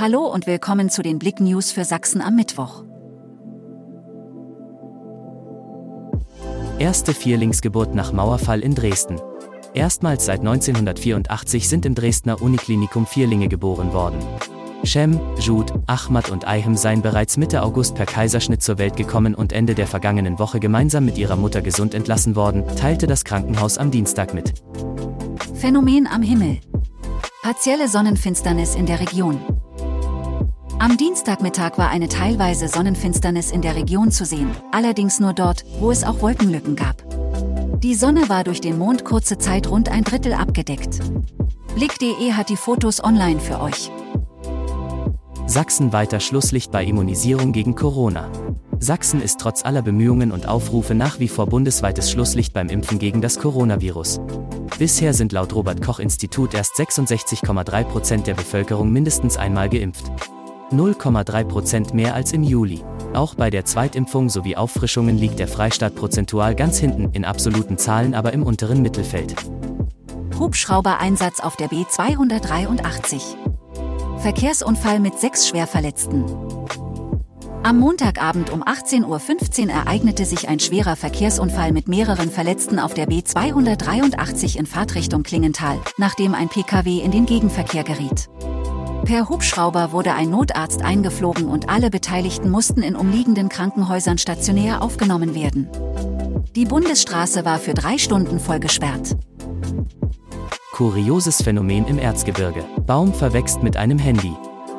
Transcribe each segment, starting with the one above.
Hallo und willkommen zu den Blick News für Sachsen am Mittwoch. Erste Vierlingsgeburt nach Mauerfall in Dresden. Erstmals seit 1984 sind im Dresdner Uniklinikum Vierlinge geboren worden. Shem, Jude, Ahmad und Ayhem seien bereits Mitte August per Kaiserschnitt zur Welt gekommen und Ende der vergangenen Woche gemeinsam mit ihrer Mutter gesund entlassen worden, teilte das Krankenhaus am Dienstag mit. Phänomen am Himmel. Partielle Sonnenfinsternis in der Region. Am Dienstagmittag war eine teilweise Sonnenfinsternis in der Region zu sehen, allerdings nur dort, wo es auch Wolkenlücken gab. Die Sonne war durch den Mond kurze Zeit rund ein Drittel abgedeckt. Blick.de hat die Fotos online für euch. Sachsen weiter Schlusslicht bei Immunisierung gegen Corona. Sachsen ist trotz aller Bemühungen und Aufrufe nach wie vor bundesweites Schlusslicht beim Impfen gegen das Coronavirus. Bisher sind laut Robert Koch Institut erst 66,3 Prozent der Bevölkerung mindestens einmal geimpft. 0,3 Prozent mehr als im Juli. Auch bei der Zweitimpfung sowie Auffrischungen liegt der Freistaat prozentual ganz hinten, in absoluten Zahlen aber im unteren Mittelfeld. Hubschrauber-Einsatz auf der B283. Verkehrsunfall mit sechs Schwerverletzten. Am Montagabend um 18.15 Uhr ereignete sich ein schwerer Verkehrsunfall mit mehreren Verletzten auf der B283 in Fahrtrichtung Klingenthal, nachdem ein Pkw in den Gegenverkehr geriet. Per Hubschrauber wurde ein Notarzt eingeflogen und alle Beteiligten mussten in umliegenden Krankenhäusern stationär aufgenommen werden. Die Bundesstraße war für drei Stunden voll gesperrt. Kurioses Phänomen im Erzgebirge. Baum verwächst mit einem Handy.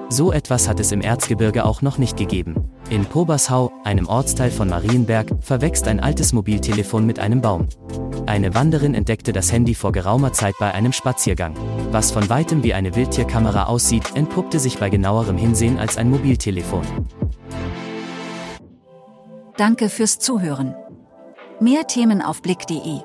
So etwas hat es im Erzgebirge auch noch nicht gegeben. In Pobershau, einem Ortsteil von Marienberg, verwächst ein altes Mobiltelefon mit einem Baum. Eine Wanderin entdeckte das Handy vor geraumer Zeit bei einem Spaziergang. Was von weitem wie eine Wildtierkamera aussieht, entpuppte sich bei genauerem Hinsehen als ein Mobiltelefon. Danke fürs Zuhören. Mehr Themen auf Blick.de